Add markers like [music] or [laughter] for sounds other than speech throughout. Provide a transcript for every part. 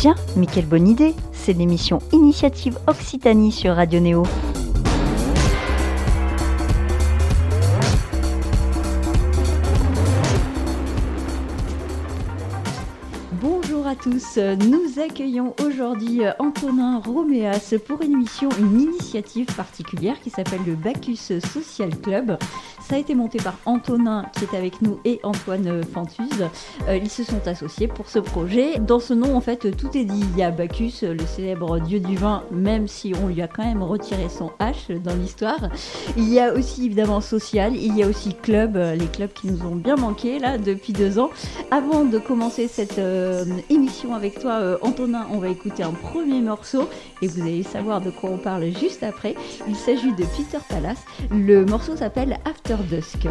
Tiens, mais quelle bonne idée C'est l'émission Initiative Occitanie sur Radio Néo. Bonjour à tous, nous accueillons aujourd'hui Antonin Roméas pour une émission, une initiative particulière qui s'appelle le Bacchus Social Club. Ça a été monté par Antonin qui est avec nous et Antoine Fantuse. Euh, ils se sont associés pour ce projet. Dans ce nom, en fait, tout est dit. Il y a Bacchus, le célèbre dieu du vin, même si on lui a quand même retiré son H dans l'histoire. Il y a aussi évidemment social, il y a aussi club, euh, les clubs qui nous ont bien manqué là depuis deux ans. Avant de commencer cette euh, émission avec toi, Antonin, on va écouter un premier morceau et vous allez savoir de quoi on parle juste après. Il s'agit de Peter Palace. Le morceau s'appelle After Dusk.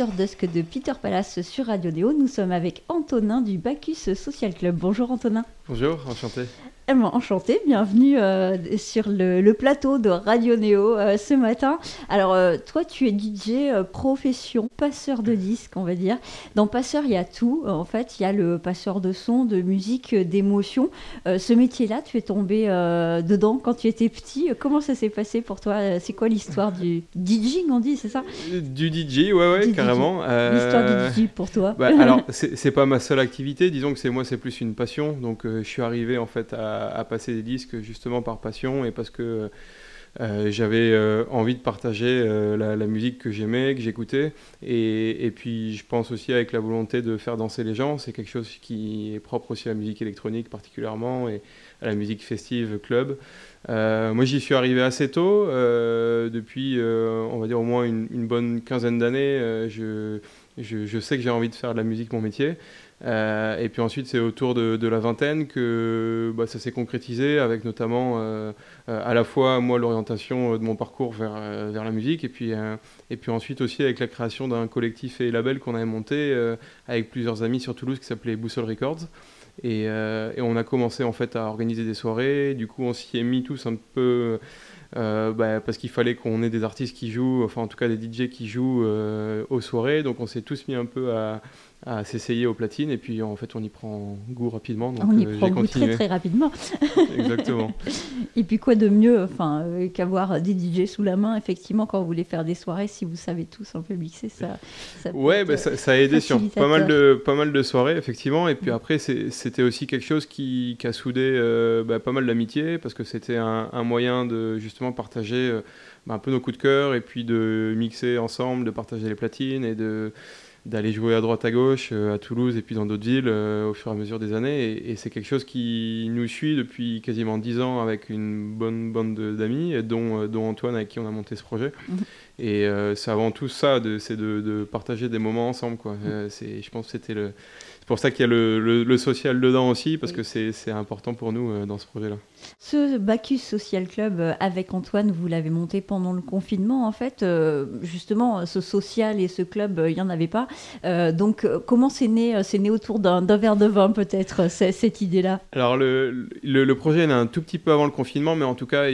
De Peter Palace sur Radio Néo. Nous sommes avec Antonin du Bacchus Social Club. Bonjour Antonin. Bonjour, enchanté. Enchanté, bienvenue euh, sur le, le, plateau de Radio Néo euh, ce matin. Alors, euh, toi, tu es DJ profession, passeur de disques, on va dire. Dans passeur, il y a tout. En fait, il y a le passeur de son, de musique, d'émotion. ce métier-là, tu es tombé dedans quand tu étais petit. Comment ça s'est passé pour toi? C'est quoi l'histoire du DJing, on dit, c'est ça? Du DJ, ouais, ouais, Du carrément. L'histoire du DJ pour toi bah, [laughs] alors, c'est pas ma seule activité. Disons que c'est moi, c'est plus une passion. Donc, je suis arrivé en fait à à, passer des disques justement par passion et parce que j'avais envie de partager la, musique que j'aimais, que j'écoutais. Et, puis je pense aussi avec la volonté de faire danser les gens. C'est quelque chose qui est propre aussi à la musique électronique particulièrement et à la musique festive club. moi j'y suis arrivé assez tôt. depuis on va dire au moins une, bonne quinzaine d'années, je, je, sais que j'ai envie de faire de la musique mon métier. Euh, et puis ensuite, c'est autour de, la vingtaine que bah, ça s'est concrétisé avec notamment euh, euh, à la fois moi l'orientation de mon parcours vers, la musique et puis, et puis ensuite aussi avec la création d'un collectif et label qu'on avait monté avec plusieurs amis sur Toulouse qui s'appelait Boussole Records. Et, et, on a commencé en fait à organiser des soirées. Du coup, on s'y est mis tous un peu. bah, parce qu'il fallait qu'on ait des artistes qui jouent, enfin en tout cas des DJ qui jouent aux soirées. Donc on s'est tous mis un peu à, à s'essayer aux platines et puis en fait on y prend goût rapidement. Donc, on y euh, prend goût très très rapidement. [laughs] Exactement. [laughs] et puis quoi de mieux enfin, euh, qu'avoir des DJ sous la main effectivement quand vous voulez faire des soirées si vous savez tous un peu mixer ça. ça ouais bah, ça, ça, a aidé sur pas mal, de, pas mal de soirées effectivement et puis après c'était aussi quelque chose qui, qui a soudé euh, bah, pas mal d'amitié parce que c'était un, un, moyen de justement partager bah, un peu nos coups de cœur et puis de mixer ensemble, de partager les platines et de d'aller jouer à droite à gauche euh, à Toulouse et puis dans d'autres villes euh, au fur et à mesure des années. Et, c'est quelque chose qui nous suit depuis quasiment dix ans avec une bonne bande d'amis dont, euh, dont Antoine avec qui on a monté ce projet. Mhm. et c'est avant tout ça c'est de, de, partager des moments ensemble quoi. C'est je pense que c'était le pour ça qu'il y a le, le, social dedans aussi, parce que c'est important pour nous euh, dans ce projet-là. Ce Bacchus Social Club euh, avec Antoine, vous l'avez monté pendant le confinement, en fait. Euh, justement, ce social et ce club, il n'y en avait pas. donc, comment c'est né C'est né autour d'un verre de vin, peut-être, cette idée-là? Alors, le, le, projet est né un tout petit peu avant le confinement, mais en tout cas,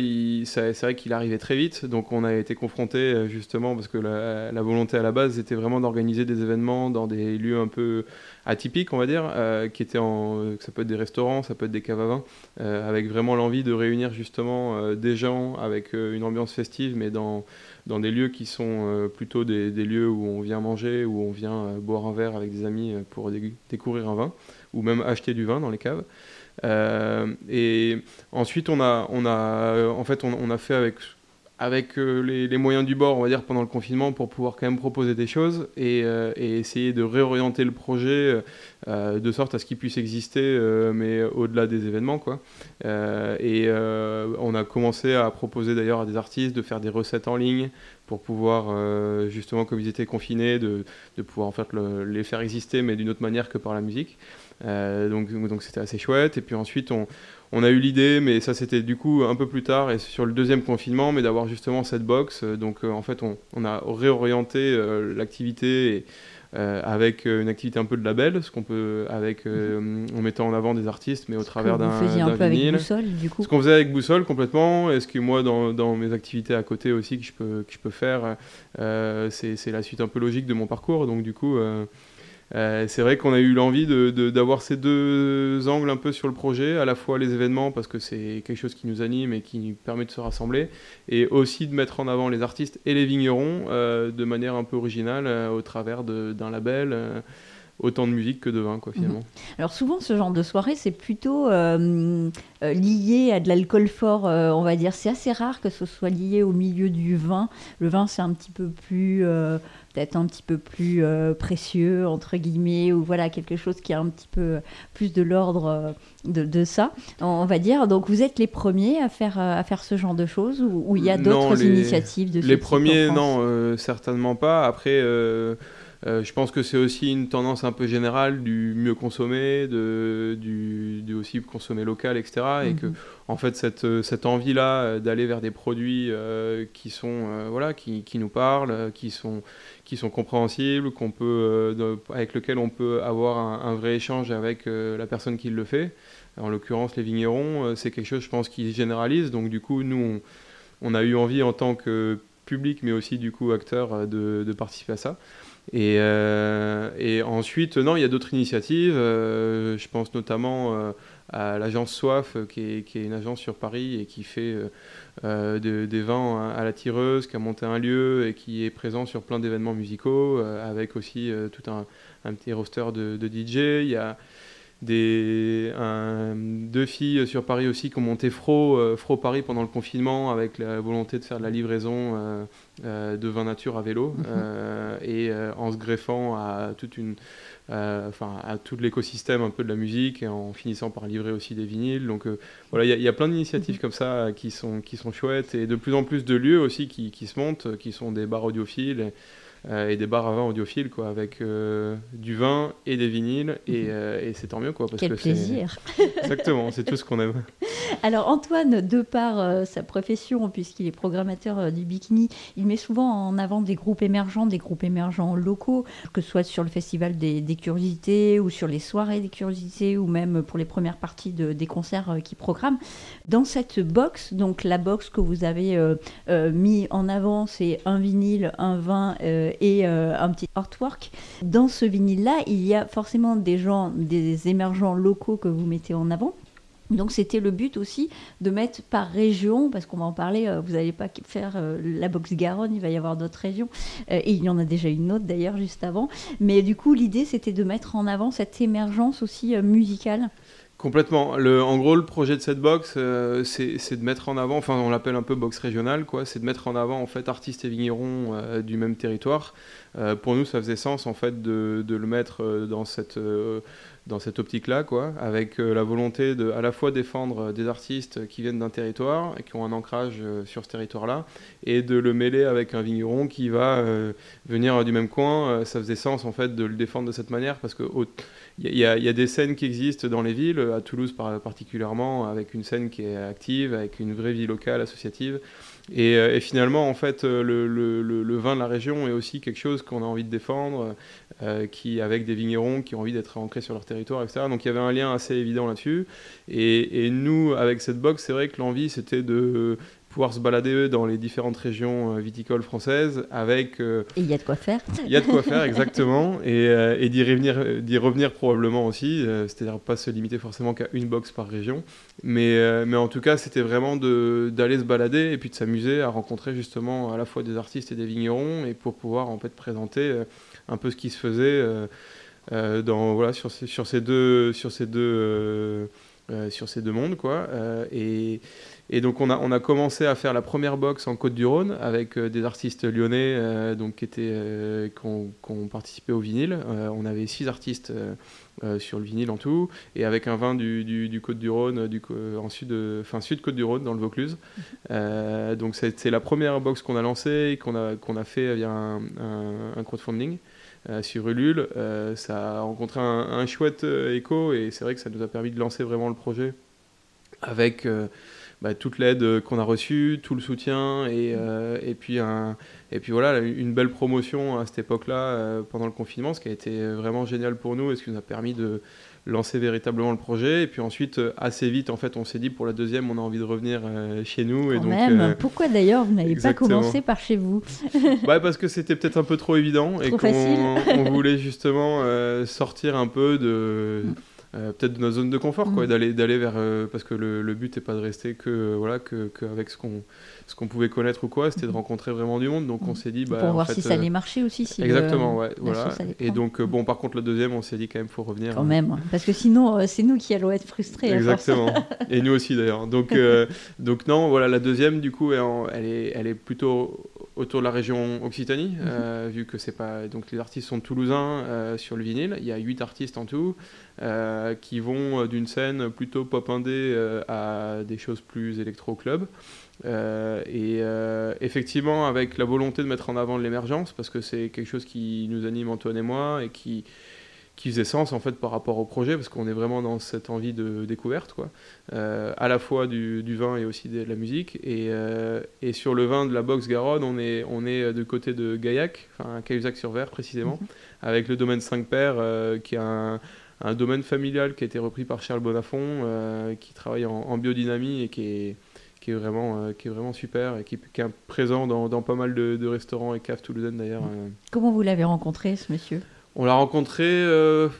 c'est vrai qu'il arrivait très vite. Donc, on a été confronté justement, parce que la, la volonté à la base était vraiment d'organiser des événements dans des lieux un peu atypiques, on va dire, euh, qui étaient en, euh, ça peut être des restaurants, ça peut être des caves à vin, euh, avec vraiment l'envie de réunir justement des gens avec une ambiance festive, mais dans, dans des lieux qui sont plutôt des, lieux où on vient manger, où on vient boire un verre avec des amis pour découvrir un vin, ou même acheter du vin dans les caves. et ensuite, on a, on a, en fait, on a fait avec avec euh, les, moyens du bord, on va dire, pendant le confinement, pour pouvoir quand même proposer des choses et, euh, essayer de réorienter le projet euh, de sorte à ce qu'il puisse exister, mais au-delà des événements, quoi. et on a commencé à proposer d'ailleurs à des artistes de faire des recettes en ligne pour pouvoir, justement, comme ils étaient confinés, de, de pouvoir en fait les faire exister, mais d'une autre manière que par la musique. donc, donc c'était assez chouette. Et puis ensuite, on, on a eu l'idée, mais ça c'était du coup un peu plus tard et sur le deuxième confinement, mais d'avoir justement cette box. Euh, donc euh, en fait, on, a réorienté euh, avec une activité un peu de label, ce qu'on peut avec mhm. en mettant en avant des artistes, mais au travers d'un vinyle. un peu avec Boussole, du coup. Ce qu'on faisait avec Boussole complètement. Et ce que moi, dans, mes activités à côté aussi que je peux que je peux faire, c'est la suite un peu logique de mon parcours. Donc du coup. Euh, c'est vrai qu'on a eu l'envie d'avoir ces deux angles un peu sur le projet, à la fois les événements parce que c'est quelque chose qui nous anime et qui nous permet de se rassembler, et aussi de mettre en avant les artistes et les vignerons euh, de manière un peu originale euh, au travers d'un label autant de musique que de vin, quoi, finalement. Mhm. Alors souvent, ce genre de soirée, c'est plutôt euh, euh, lié à de l'alcool fort, euh, on va dire. C'est assez rare que ce soit lié au milieu du vin. Le vin, c'est un petit peu plus, peut-être un petit peu plus précieux, entre guillemets, ou voilà, quelque chose qui a un petit peu plus de l'ordre de, ça, on va dire. Donc vous êtes les premiers à faire, à faire ce genre de choses, ou il y a d'autres initiatives de Les premiers, non, certainement pas. Après... Euh, je pense que c'est aussi une tendance un peu générale du mieux consommer, de, du, aussi consommer local, etc. Et que, mhm. en fait, cette, cette envie-là euh, d'aller vers des produits euh, qui, sont, voilà, qui, qui, nous parlent, qui sont, qui sont compréhensibles, qu'on peut, avec lesquels on peut avoir un, vrai échange avec la personne qui le fait. En l'occurrence, les vignerons, c'est quelque chose, je pense, qui généralise. Donc, du coup, nous, on, a eu envie en tant que public, mais aussi, du coup, acteur, de, de participer à ça. Et, euh, et, ensuite, non, il y a d'autres initiatives. Euh, je pense notamment euh, à l'agence Soif, qui est, une agence sur Paris et qui fait des vins à la tireuse, qui a monté un lieu et qui est présent sur plein d'événements musicaux, avec aussi tout un, un, petit roster de, de DJ. Il y a des, deux filles sur Paris aussi qui ont monté Fro, Fro Paris pendant le confinement avec la volonté de faire de la livraison de vin nature à vélo mhm. et en se greffant à toute une euh, enfin à tout l'écosystème un peu de la musique et en finissant par livrer aussi des vinyles. Donc euh, voilà, il y, a plein d'initiatives mhm. comme ça qui sont, qui sont chouettes et de plus en plus de lieux aussi qui, qui se montent, qui sont des bars audiophiles. Euh, et des bars à vin audiophiles, quoi, avec euh, du vin et des vinyles, et, mhm. euh, et c'est tant mieux, quoi. Parce Quel plaisir [laughs] Exactement, c'est tout ce qu'on aime. Alors Antoine, de par sa profession, puisqu'il est programmateur du Bikini, il met souvent en avant des groupes émergents, des groupes émergents locaux, que ce soit sur le festival des, curiosités, ou sur les soirées des curiosités, ou même pour les premières parties de, des concerts qu'il programme. Dans cette box, donc la box que vous avez mis en avant, c'est un vinyle, un vin et euh, un petit artwork. Dans ce vinyle-là, il y a forcément des gens, des émergents locaux que vous mettez en avant. Donc c'était le but aussi de mettre par région, parce qu'on va en parler, euh, vous n'allez pas faire euh, la boxe Garonne, il va y avoir d'autres régions, et il y en a déjà une autre d'ailleurs juste avant. Mais du coup l'idée c'était de mettre en avant cette émergence aussi musicale. Complètement. Le, en gros, le projet de cette box, euh, c'est de mettre en avant, enfin on l'appelle un peu box régionale, quoi. C'est de mettre en avant en fait artistes et vignerons euh, du même territoire. Euh, pour nous, ça faisait sens en fait de, le mettre dans cette dans cette optique-là, quoi, avec la volonté de à la fois défendre des artistes qui viennent d'un territoire et qui ont un ancrage sur ce territoire-là, et de le mêler avec un vigneron qui va venir du même coin. ça faisait sens en fait de le défendre de cette manière parce que il y, a des scènes qui existent dans les villes, à Toulouse particulièrement, avec une scène qui est active, avec une vraie vie locale, associative. Et, euh, finalement, en fait, euh, le, vin de la région est aussi quelque chose qu'on a envie de défendre, euh, qui, avec des vignerons qui ont envie d'être ancrés sur leur territoire, etc. Donc il y avait un lien assez évident là-dessus. Et, et, nous, avec cette box, c'est vrai que l'envie, c'était de pouvoir se balader dans les différentes régions euh, viticoles françaises avec... Euh, et il y a de quoi faire. Il y a de quoi faire, exactement. [laughs] Et, euh, et d'y revenir, revenir probablement aussi, c'est-à-dire pas se limiter forcément qu'à une box par région. Mais, mais en tout cas, c'était vraiment d'aller se balader et puis de s'amuser à rencontrer justement à la fois des artistes et des vignerons et pour pouvoir en fait présenter un peu ce qui se faisait dans, voilà, sur, ces, sur ces deux... Sur ces deux sur ces deux mondes quoi et, et donc on a, on a commencé à faire la première box en Côte-du-Rhône avec euh, des artistes lyonnais euh, donc, qui, étaient, euh, ont, participé au vinyle. on avait six artistes sur le vinyle en tout, et avec un vin du, du, Côte-du-Rhône, du, en sud, enfin sud Côte-du-Rhône dans le Vaucluse. Mhm. donc c'est la première box qu'on a lancée et qu'on a, qu'on a fait via un, un, crowdfunding. sur Ulule. ça a rencontré un, un chouette écho et c'est vrai que ça nous a permis de lancer vraiment le projet avec bah, toute l'aide qu'on a reçue, tout le soutien et, mm. euh, et, puis un, et puis voilà, une belle promotion à cette époque-là euh, pendant le confinement, ce qui a été vraiment génial pour nous et ce qui nous a permis de lancer véritablement le projet. Et puis ensuite, assez vite, en fait, on s'est dit pour la deuxième, on a envie de revenir euh, chez nous. et donc, même. Pourquoi d'ailleurs vous n'avez pas commencé par chez vous? [laughs] Bah, Parce que c'était peut-être un peu trop évident et qu'on on voulait justement sortir un peu de. Euh, peut-être de notre zone de confort, quoi, mm. d'aller d'aller vers euh, parce que le, le but n'est pas de rester que euh, voilà que qu'avec ce qu'on ce qu'on pouvait connaître ou quoi, c'était de mm. rencontrer vraiment du monde. Donc on mm. s'est dit bah, pour voir si ça allait marcher aussi. Si exactement, ouais, voilà. Et donc bon, par contre la deuxième, on s'est dit quand même faut revenir. Quand même, parce que sinon c'est nous qui allons être frustrés. Exactement. [laughs] Et nous aussi d'ailleurs. Donc donc non, voilà la deuxième du coup elle est elle est plutôt autour de la région Occitanie, mm-hmm. vu que c'est pas donc les artistes sont toulousains sur le vinyle. Il y a huit artistes en tout. Euh, qui vont euh, d'une scène plutôt pop indé euh, à des choses plus électro-club. et effectivement, avec la volonté de mettre en avant l'émergence, parce que c'est quelque chose qui nous anime Antoine et moi, et qui, qui faisait sens en fait par rapport au projet parce qu'on est vraiment dans cette envie de découverte quoi à la fois du, du, vin et aussi de, la musique et, et, sur le vin de la box Garonne on est on est du côté de Gaillac enfin Cahuzac sur Vert précisément mhm. avec le domaine 5 pères qui a un, un domaine familial qui a été repris par Charles Bonafont, euh, qui travaille en, biodynamie et qui est, qui est, vraiment, euh, qui est vraiment super et qui, qui est présent dans, dans, pas mal de, restaurants et caves toulousaines d'ailleurs. Euh. Comment vous l'avez rencontré ce monsieur? On l'a rencontré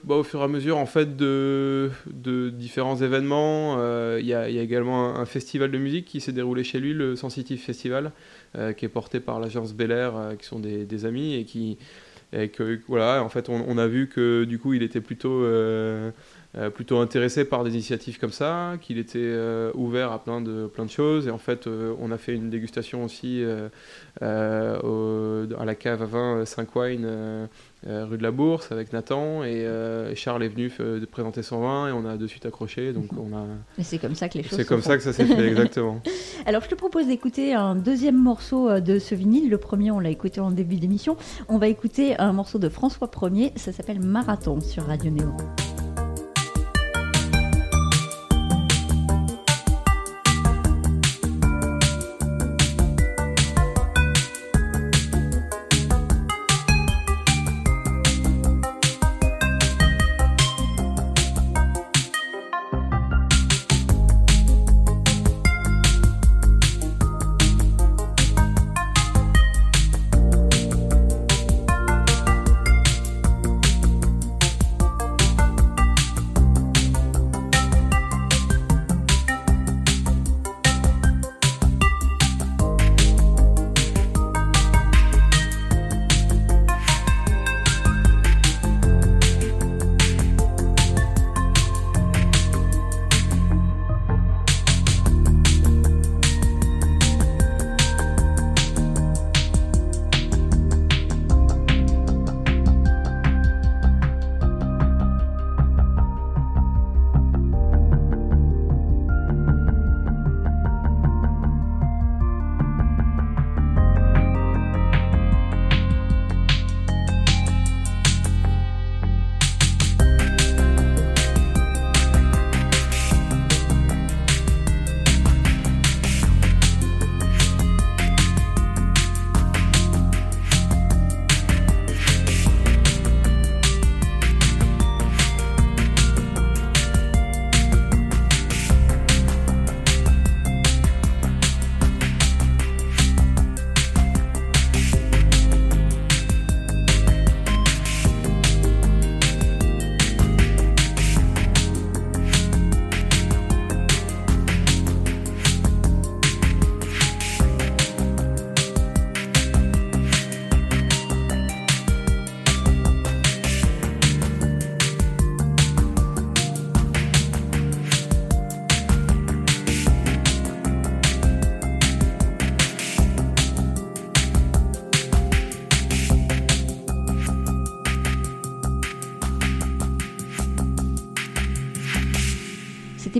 bah, au fur et à mesure en fait de, de différents événements. Il y, y, a également un, festival de musique qui s'est déroulé chez lui, le Sensitive Festival, qui est porté par l'agence Bel Air, qui sont des, des, amis et qui, et que voilà, en fait, on, a vu que du coup, il était plutôt euh, plutôt intéressé par des initiatives comme ça, qu'il était ouvert à plein de, plein de choses. Et en fait, on a fait une dégustation aussi à la cave à vin 5 Wine euh, rue de la Bourse avec Nathan et, euh, Charles est venu euh, présenter son vin et on a de suite accroché donc on a [laughs] c'est comme ça que les choses c'est comme ça que ça s'est fait [laughs] exactement. Alors je te propose d'écouter un deuxième morceau de ce vinyle. Le premier on l'a écouté en début d'émission. On va écouter un morceau de François Ier. Ça s'appelle Marathon sur Radio Néo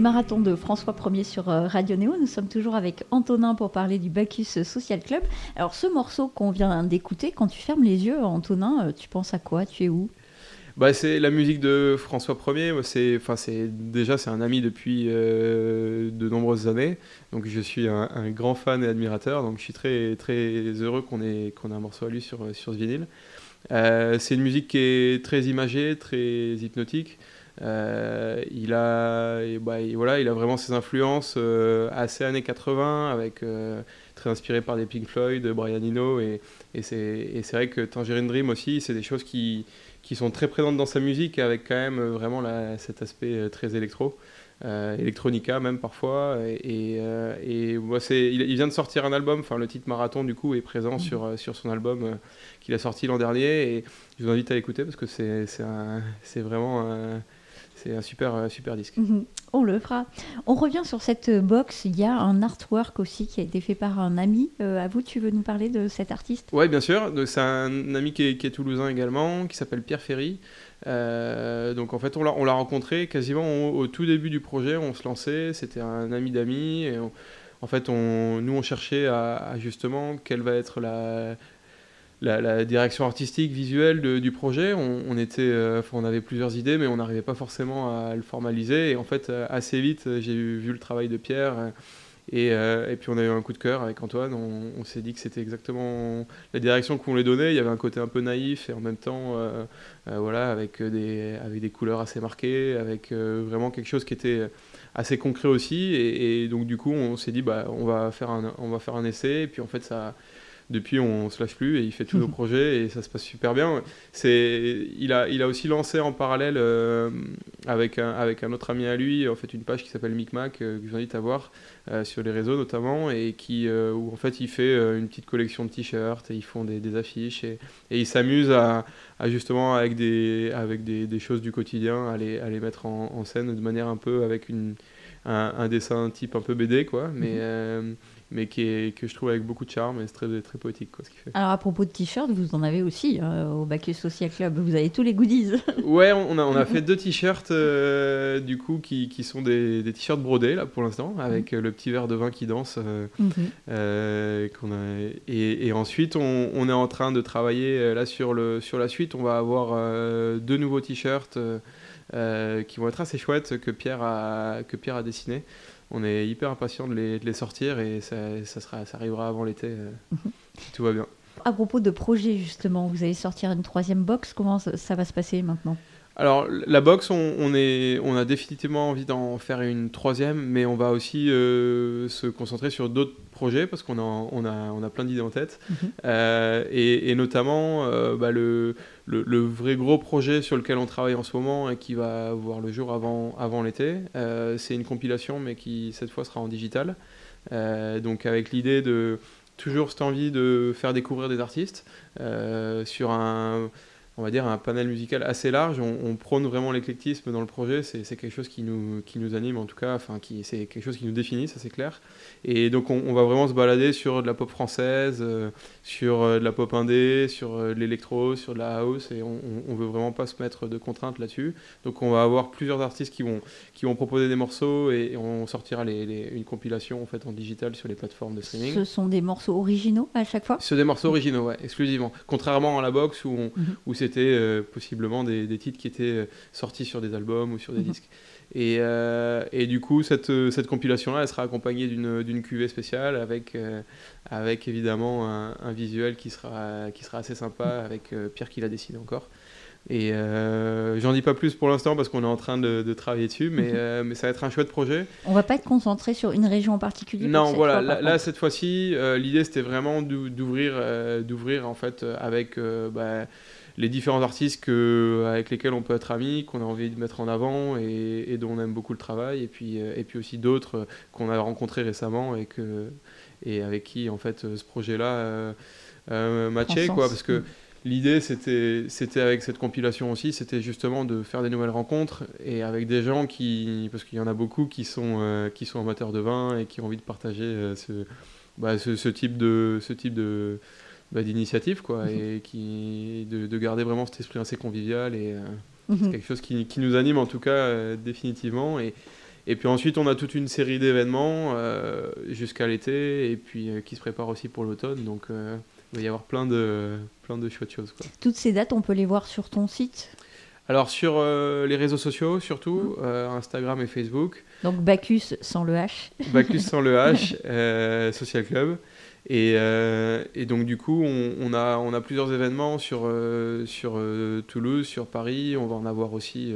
marathon de François 1er sur euh, Radio Néo. Nous sommes toujours avec Antonin pour parler du Bacchus Social Club. Alors ce morceau qu'on vient d'écouter, quand tu fermes les yeux, Antonin, euh, tu penses à quoi? Tu es où? Bah, c'est la musique de François 1er. C'est, enfin, c'est déjà c'est un ami depuis euh, de nombreuses années. Donc je suis un, grand fan et admirateur. Donc je suis très très heureux qu'on ait qu'on ait un morceau à lui sur sur ce vinyle. c'est une musique qui est très imagée, très hypnotique. Euh, il, a, bah, voilà, il a vraiment ses influences euh, assez années 80, avec, euh, très inspiré par des Pink Floyd, Brian Eno, et, et c'est vrai que Tangerine Dream aussi, c'est des choses qui, qui sont très présentes dans sa musique, avec quand même vraiment cet aspect très électro. electronica même parfois et, il, vient de sortir un album enfin le titre Marathon du coup est présent mmh. sur, sur son album qu'il a sorti l'an dernier et je vous invite à l'écouter parce que c'est vraiment c'est un super, euh, super disque. Mhm. On le fera. On revient sur cette box. Il y a un artwork aussi qui a été fait par un ami. Euh, à vous, tu veux nous parler de cet artiste? Oui, bien sûr. C'est un ami qui est, toulousain également, qui s'appelle Pierre Ferry. Euh, donc en fait, on l'a rencontré quasiment au, tout début du projet. On se lançait. C'était un ami d'amis. En fait, on, nous, on cherchait à, justement quelle va être la, la, direction artistique, visuelle du projet. On, était, euh, on avait plusieurs idées, mais on n'arrivait pas forcément à le formaliser. Et en fait, euh, assez vite, j'ai vu le travail de Pierre. Euh, et, puis on a eu un coup de cœur avec Antoine. On, s'est dit que c'était exactement la direction qu'on voulait donner. Il y avait un côté un peu naïf et en même temps, voilà, avec des, avec des couleurs assez marquées, avec vraiment quelque chose qui était assez concret aussi. Et, donc du coup, on s'est dit, bah, on va faire un, on va faire un essai. Et puis en fait, ça depuis, on se lâche plus et il fait tous nos [laughs] projets et ça se passe super bien. C'est, il a, il a aussi lancé en parallèle avec un, avec un autre ami à lui, en fait, une page qui s'appelle Micmac que je vous invite à voir sur les réseaux notamment et qui, où en fait, il fait une petite collection de t-shirts et ils font des, des affiches et, et il s'amuse à, à, justement avec des, avec des, des, choses du quotidien à les, à les mettre en, en scène de manière un peu avec une un, dessin type un peu BD, quoi, mais, mhm. euh, mais qui est, que je trouve avec beaucoup de charme et c'est très, très poétique, quoi, ce qu'il fait. Alors, à propos de t-shirts, vous en avez aussi euh, au Bacchus Social Club, vous avez tous les goodies. [laughs] ouais, on a, on a fait deux t-shirts, euh, du coup, qui, qui sont des, des t-shirts brodés, là, pour l'instant, avec le petit verre de vin qui danse. Mhm. qu'on a... et, et, ensuite, on, on, est en train de travailler, là, sur, le, sur la suite, on va avoir deux nouveaux t-shirts euh, qui vont être assez chouettes que Pierre a, que Pierre a dessiné. On est hyper impatient de les, de les sortir et ça, ça, sera, ça arrivera avant l'été euh, mhm. si tout va bien. À propos de projet justement, vous allez sortir une troisième box, comment ça va se passer maintenant? Alors, la box, on, est, on a définitivement envie d'en faire une troisième, mais on va aussi euh, se concentrer sur d'autres projets parce qu'on a, on a, on a plein d'idées en tête. Mhm. Euh, et, notamment, euh, bah, le, le, vrai gros projet sur lequel on travaille en ce moment et qui va voir le jour avant, avant l'été, c'est une compilation, mais qui cette fois sera en digital. donc, avec l'idée de toujours cette envie de faire découvrir des artistes sur un on va dire, un panel musical assez large. On, prône vraiment l'éclectisme dans le projet. C'est quelque chose qui nous, qui nous anime, en tout cas. Enfin, c'est quelque chose qui nous définit, ça c'est clair. Et donc, on, va vraiment se balader sur de la pop française, euh, sur euh, de la pop indé, sur euh, de l'électro, sur de la house. Et on, on, veut vraiment pas se mettre de contraintes là-dessus. Donc, on va avoir plusieurs artistes qui vont, qui vont proposer des morceaux et, on sortira les, une compilation en fait en digital sur les plateformes de streaming. Ce sont des morceaux originaux à chaque fois? Ce sont des morceaux originaux, ouais, exclusivement. Contrairement à la box où, mhm. où c'est c'était euh, possiblement des, titres qui étaient euh, sortis sur des albums ou sur des mhm. disques. Et, euh, et, du coup, cette, cette compilation-là, elle sera accompagnée d'une cuvée spéciale avec, avec évidemment un, visuel qui sera, qui sera assez sympa, avec Pierre qui l'a dessiné encore. Et j'en dis pas plus pour l'instant parce qu'on est en train de, travailler dessus, mais, mhm. mais ça va être un chouette projet. On va pas être concentré sur une région en particulier Non, voilà, là, cette fois-ci, l'idée c'était vraiment d'ouvrir d'ouvrir en fait avec bah, les différents artistes que, avec lesquels on peut être amis, qu'on a envie de mettre en avant et, dont on aime beaucoup le travail, et puis, euh, et puis aussi d'autres qu'on a rencontrés récemment et, que, et avec qui en fait ce projet-là euh, euh matchait, quoi, parce que l'idée c'était, c'était avec cette compilation aussi, c'était justement de faire des nouvelles rencontres et avec des gens qui, parce qu'il y en a beaucoup qui sont, euh, qui sont amateurs de vin et qui ont envie de partager ce, bah, ce, ce, type de, ce type de bah, d'initiative, quoi, mhm. et qui, de, garder vraiment cet esprit assez convivial. Et euh, c'est mhm. quelque chose qui, qui, nous anime, en tout cas, euh, définitivement. Et, et puis ensuite, on a toute une série d'événements euh, jusqu'à l'été, et puis qui se préparent aussi pour l'automne. Donc, il va y avoir plein de, plein de chouettes choses. Quoi. Toutes ces dates, on peut les voir sur ton site? Alors sur les réseaux sociaux surtout, mhm. Instagram et Facebook. Donc Bacchus sans le H. Bacchus sans le H, [laughs] Social Club. Euh, et, donc du coup, on, a, on a plusieurs événements sur, euh, sur euh, Toulouse, sur Paris. On va en avoir aussi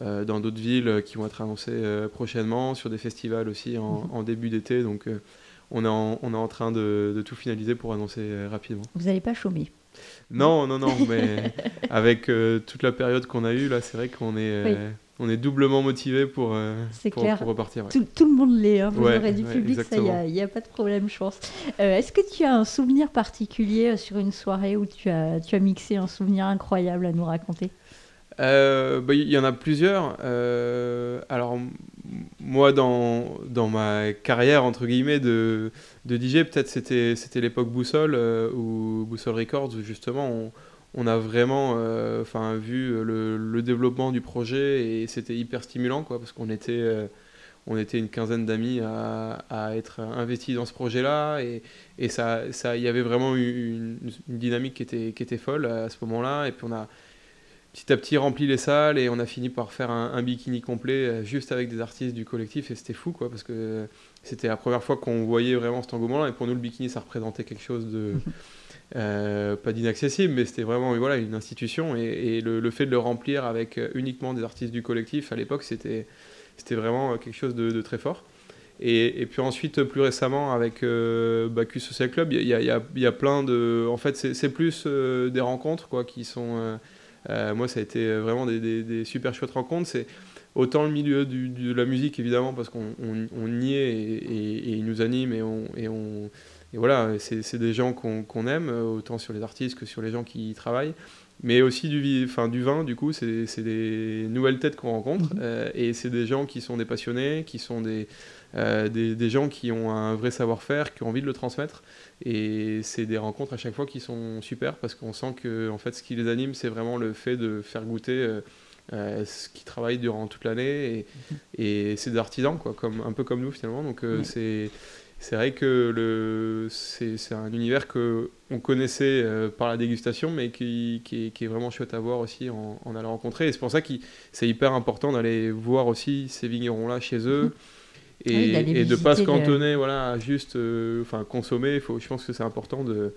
dans d'autres villes qui vont être annoncées prochainement, sur des festivals aussi en, mhm. début d'été. Donc on, est en, on est en train de, tout finaliser pour annoncer rapidement. Vous n'allez pas chômer Non, non, non, mais [laughs] avec toute la période qu'on a eue, là, c'est vrai qu'on est on est doublement motivé pour, euh, pour, repartir. Tout, le monde l'est, hein. vous aurez du public, ça, il n'y a, pas de problème, je pense. Euh, est-ce que tu as un souvenir particulier euh, sur une soirée où tu as, tu as mixé un souvenir incroyable à nous raconter? Bah, il y en a plusieurs. alors, moi, dans, dans ma carrière, entre guillemets, de, de DJ, peut-être c'était l'époque Boussole, ou Boussole Records, où justement, on, on a vraiment euh, vu le, développement du projet et c'était hyper stimulant quoi parce qu'on était euh, était une quinzaine d'amis à, être investis dans ce projet-là et, ça il y avait vraiment une, une, dynamique qui était qui était folle à ce moment-là et puis on a petit à petit rempli les salles et on a fini par faire un, bikini complet euh, juste avec des artistes du collectif et c'était fou quoi parce que c'était la première fois qu'on voyait vraiment cet engouement-là et pour nous le bikini ça représentait quelque chose de [laughs] Euh, pas d'inaccessible, mais c'était vraiment voilà, une institution. Et, le, fait de le remplir avec euh, uniquement des artistes du collectif à l'époque, c'était, vraiment quelque chose de, très fort. Et, puis ensuite, plus récemment, avec Bacchus Social Club, il y a, y, a, plein de. En fait, c'est plus des rencontres quoi, qui sont. moi, ça a été vraiment des, super chouettes rencontres. C'est autant le milieu de la musique, évidemment, parce qu'on y est et, il nous anime et. Et on et voilà, c'est des gens qu'on aime, autant sur les artistes que sur les gens qui y travaillent. Mais aussi du, enfin, du vin, du coup, c'est des nouvelles têtes qu'on rencontre, mhm. euh, et c'est des gens qui sont des passionnés, qui sont des, euh, des, des, gens qui ont un vrai savoir-faire, qui ont envie de le transmettre, et c'est des rencontres à chaque fois qui sont super, parce qu'on sent que en fait, ce qui les anime, c'est vraiment le fait de faire goûter euh, ce qu'ils travaillent durant toute l'année, et, mhm. et c'est des artisans, quoi, comme, un peu comme nous finalement, donc c'est c'est vrai que le, c'est, un univers que on connaissait euh, par la dégustation, mais qui, qui, est, vraiment chouette à voir aussi en, en allant rencontrer. Et c'est pour ça que c'est hyper important d'aller voir aussi ces vignerons-là chez eux. Mhm. Et, et de ne pas se cantonner voilà, à juste euh, enfin, consommer. Faut, je pense que c'est important de,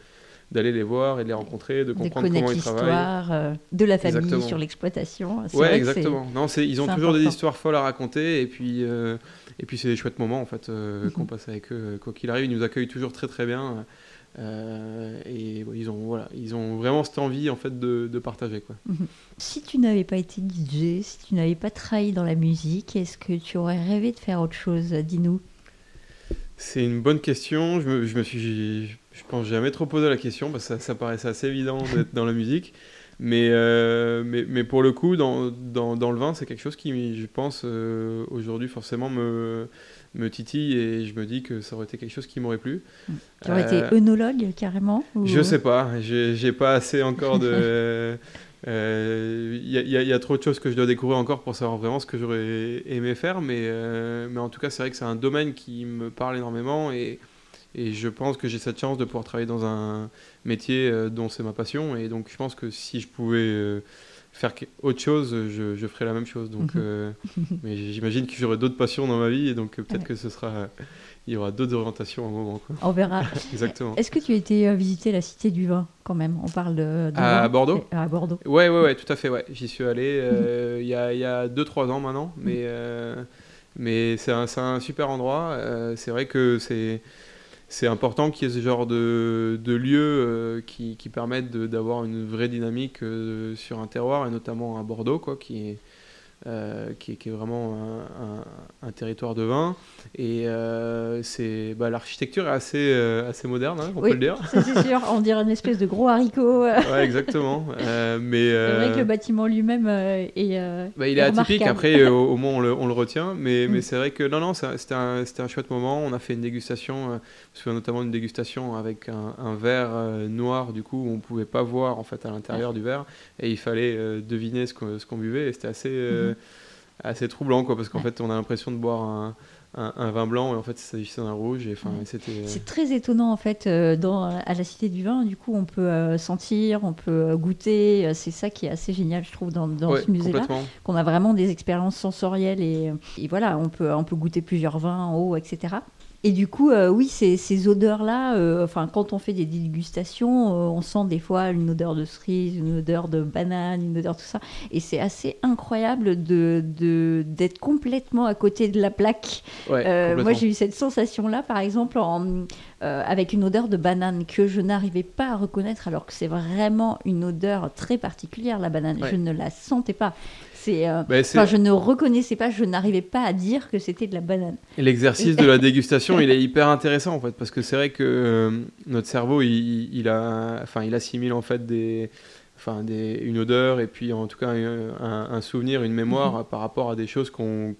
d'aller les voir et de les rencontrer, de comprendre comment ils travaillent. Euh, de la famille sur l'exploitation. Ouais, exactement. Non, ils ont toujours des histoires folles à raconter et puis et puis c'est des chouettes moments en fait euh, mhm. qu'on passe avec eux. Quoi qu'il arrive, ils nous accueillent toujours très très bien. Euh, et ils ont voilà, ils ont vraiment cette envie en fait de, de partager quoi. Mhm. Si tu n'avais pas été DJ, si tu n'avais pas travaillé dans la musique, est-ce que tu aurais rêvé de faire autre chose? Dis-nous. C'est une bonne question. Je me, je me suis, je pense jamais trop posé la question parce que ça, ça paraissait assez évident d'être dans la musique. Mais, euh, mais, mais, pour le coup, dans, dans, dans le vin, c'est quelque chose qui, je pense, euh, aujourd'hui, forcément, me, me titille et je me dis que ça aurait été quelque chose qui m'aurait plu. Tu aurais été euh, œnologue, carrément Je sais pas. J'ai pas assez encore de. Il [laughs] y, y, y, a trop de choses que je dois découvrir encore pour savoir vraiment ce que j'aurais aimé faire, mais, mais en tout cas, c'est vrai que c'est un domaine qui me parle énormément et, et je pense que j'ai cette chance de pouvoir travailler dans un métier euh, dont c'est ma passion. Et donc, je pense que si je pouvais euh, faire autre chose, je, je ferais la même chose. Donc, mhm. euh, mais j'imagine que j'aurai d'autres passions dans ma vie. Et donc, peut-être que ce sera. Il y aura d'autres orientations à un moment. On verra. [laughs] Exactement. Est-ce que tu as été visiter la Cité du Vin quand même? On parle de. à, Bordeaux? À Bordeaux. Ouais, ouais, ouais, tout à fait. Ouais. J'y suis allé mhm. il y a 2-3 ans maintenant. Mais, mais c'est un, un, super endroit. c'est vrai que c'est c'est important qu'il y ait ce genre de, de lieux euh, qui, qui, permettent d'avoir une vraie dynamique euh, sur un terroir, et notamment à Bordeaux, quoi, qui euh, qui, est, vraiment un, territoire de vin. Et euh, c'est bah, l'architecture est assez, euh, assez moderne, hein, on peut le dire. [laughs] c'est sûr, on dirait une espèce de gros haricot. [laughs] ouais, exactement. mais, c'est vrai que le bâtiment lui-même est. Bah, il est atypique, après, au, moins on le, on le, retient. Mais, mm. mais c'est vrai que non, non, c'était un, un, chouette moment. On a fait une dégustation, notamment une dégustation avec un, verre noir, du coup, où on ne pouvait pas voir en fait, à l'intérieur du verre. Et il fallait deviner ce qu'on, buvait. Et c'était assez. Euh, assez troublant, quoi, parce qu'en fait, on a l'impression de boire un, un, vin blanc et en fait, il s'agissait d'un rouge. Et, c'était... Euh, C'est très étonnant, en fait, euh, dans, à la Cité du Vin. Du coup, on peut sentir, on peut goûter. C'est ça qui est assez génial, je trouve, dans, dans ce musée-là. Qu'on a vraiment des expériences sensorielles et, et, voilà, on peut, on peut goûter plusieurs vins en haut, etc. Et du coup, euh, oui, ces, ces odeurs-là, euh, enfin, quand on fait des dégustations, euh, on sent des fois une odeur de cerise, une odeur de banane, une odeur tout ça. Et c'est assez incroyable de, de, d'être complètement à côté de la plaque. moi, j'ai eu cette sensation-là, par exemple, en, avec une odeur de banane que je n'arrivais pas à reconnaître, alors que c'est vraiment une odeur très particulière, la banane. Je ne la sentais pas. Euh, bah, je ne reconnaissais pas, je n'arrivais pas à dire que c'était de la banane. l'exercice de la [laughs] dégustation, il est hyper intéressant en fait, parce que c'est vrai que euh, notre cerveau, il, a, enfin, il assimile en fait des, enfin, des, une odeur et puis en tout cas un, souvenir, une mémoire mhm. par rapport à des choses qu'on,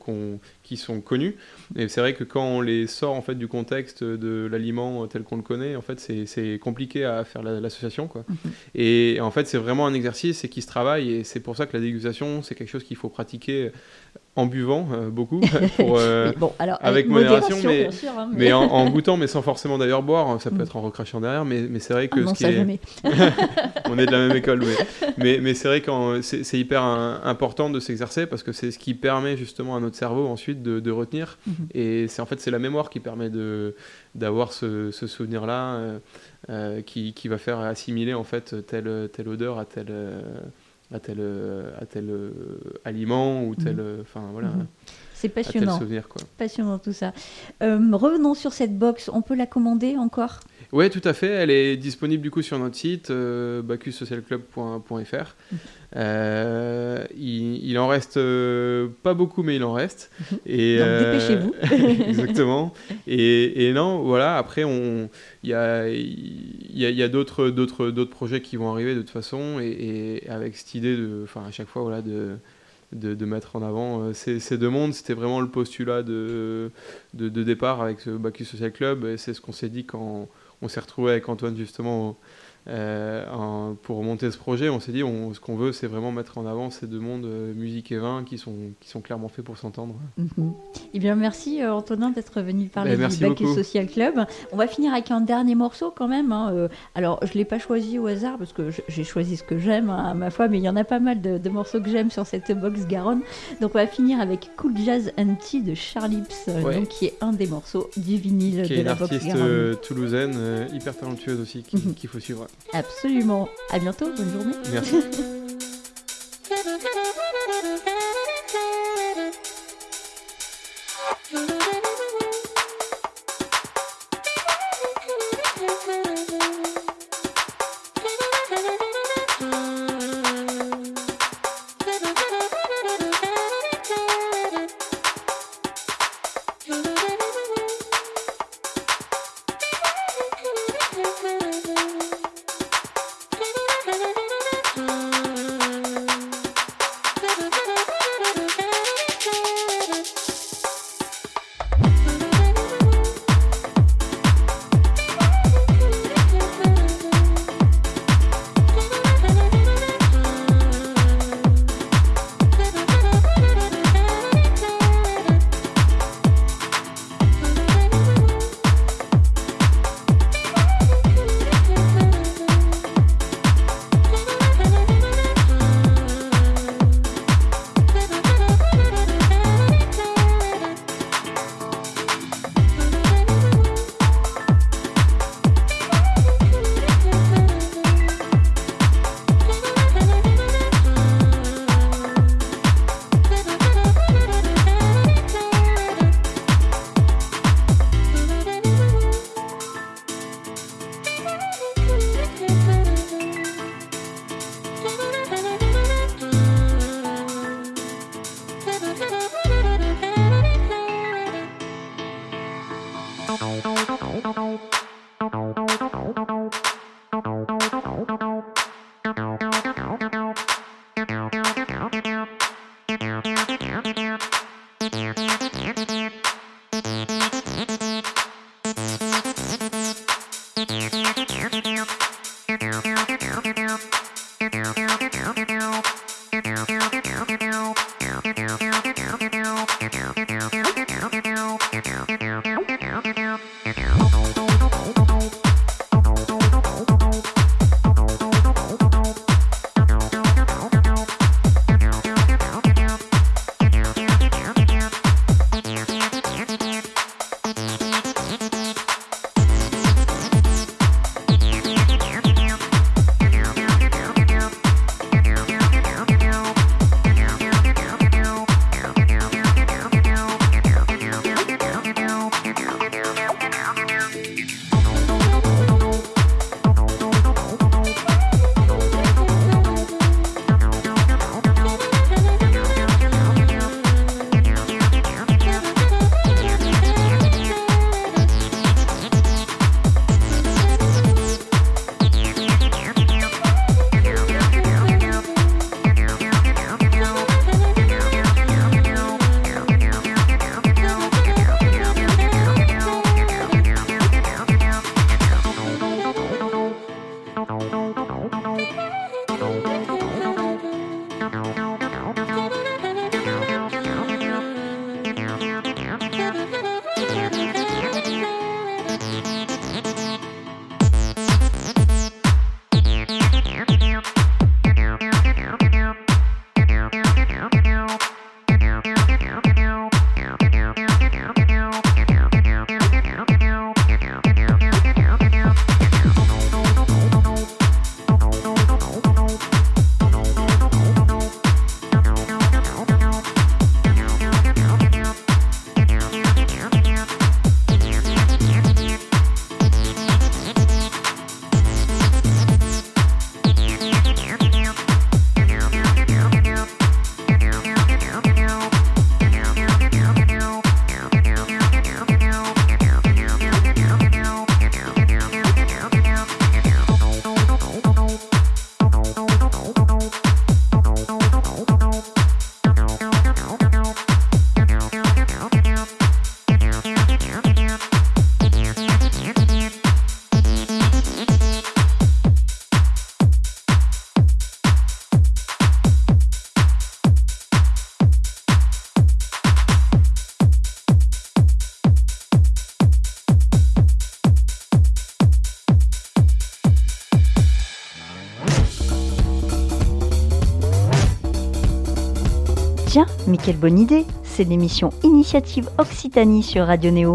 qui sont connues. Et c'est vrai que quand on les sort en fait du contexte de l'aliment tel qu'on le connaît, en fait, c'est, compliqué à faire l'association. Quoi. Mhm. Et en fait, c'est vraiment un exercice et qui se travaille et c'est pour ça que la dégustation, c'est quelque chose qu'il faut pratiquer en buvant euh, beaucoup, [laughs] pour, euh, bon, alors, avec, modération, mais, hein, mais... en, [laughs] goûtant, mais sans forcément d'ailleurs boire. Ça peut mm. être en recrachant derrière, mais, mais c'est vrai que ah ce qui est... [laughs] on est de la même école, mais, mais, c'est vrai que c'est hyper important de s'exercer parce que c'est ce qui permet justement à notre cerveau ensuite de, de retenir. Mm-hmm. Et c'est en fait c'est la mémoire qui permet de d'avoir ce, ce souvenir-là euh, qui, qui, va faire assimiler en fait telle, telle odeur à telle à tel, à tel aliment ou tel. Mhm. Enfin, voilà. Mhm. C'est passionnant. souvenir, quoi. Passionnant tout ça. revenons sur cette box. On peut la commander encore? Oui, tout à fait. Elle est disponible du coup sur notre site bacussocialclub.fr. Euh, il, en reste euh, pas beaucoup, mais il en reste. Mhm. Et, Donc euh, dépêchez-vous. [laughs] exactement. Et, non, voilà, après, il y a, y a, d'autres, d'autres, d'autres projets qui vont arriver de toute façon. Et, avec cette idée de, enfin, à chaque fois, voilà, de, de, mettre en avant ces, ces, deux mondes, c'était vraiment le postulat de, de, départ avec ce Bacchus Social Club. Et c'est ce qu'on s'est dit quand on s'est retrouvé avec Antoine justement euh, pour monter ce projet, on s'est dit, on, ce qu'on veut, c'est vraiment mettre en avant ces deux mondes, euh, musique et vin, qui sont, qui sont clairement faits pour s'entendre. Mhm. Eh bien, merci euh, Antonin d'être venu parler ben, du Bacchus Social Club. On va finir avec un dernier morceau quand même. Hein, alors, je ne l'ai pas choisi au hasard parce que j'ai choisi ce que j'aime hein, à ma foi, mais il y en a pas mal de, morceaux que j'aime sur cette box Garonne. Donc, on va finir avec Cool Jazz and Tea de Charlips, donc, qui est un des morceaux du vinyle de la box Garonne. Qui est une artiste toulousaine, hyper talentueuse aussi, mhm. qu'il faut suivre. Absolument. À bientôt. Bonne journée. Merci. Mais quelle bonne idée C'est l'émission Initiative Occitanie sur Radio Néo.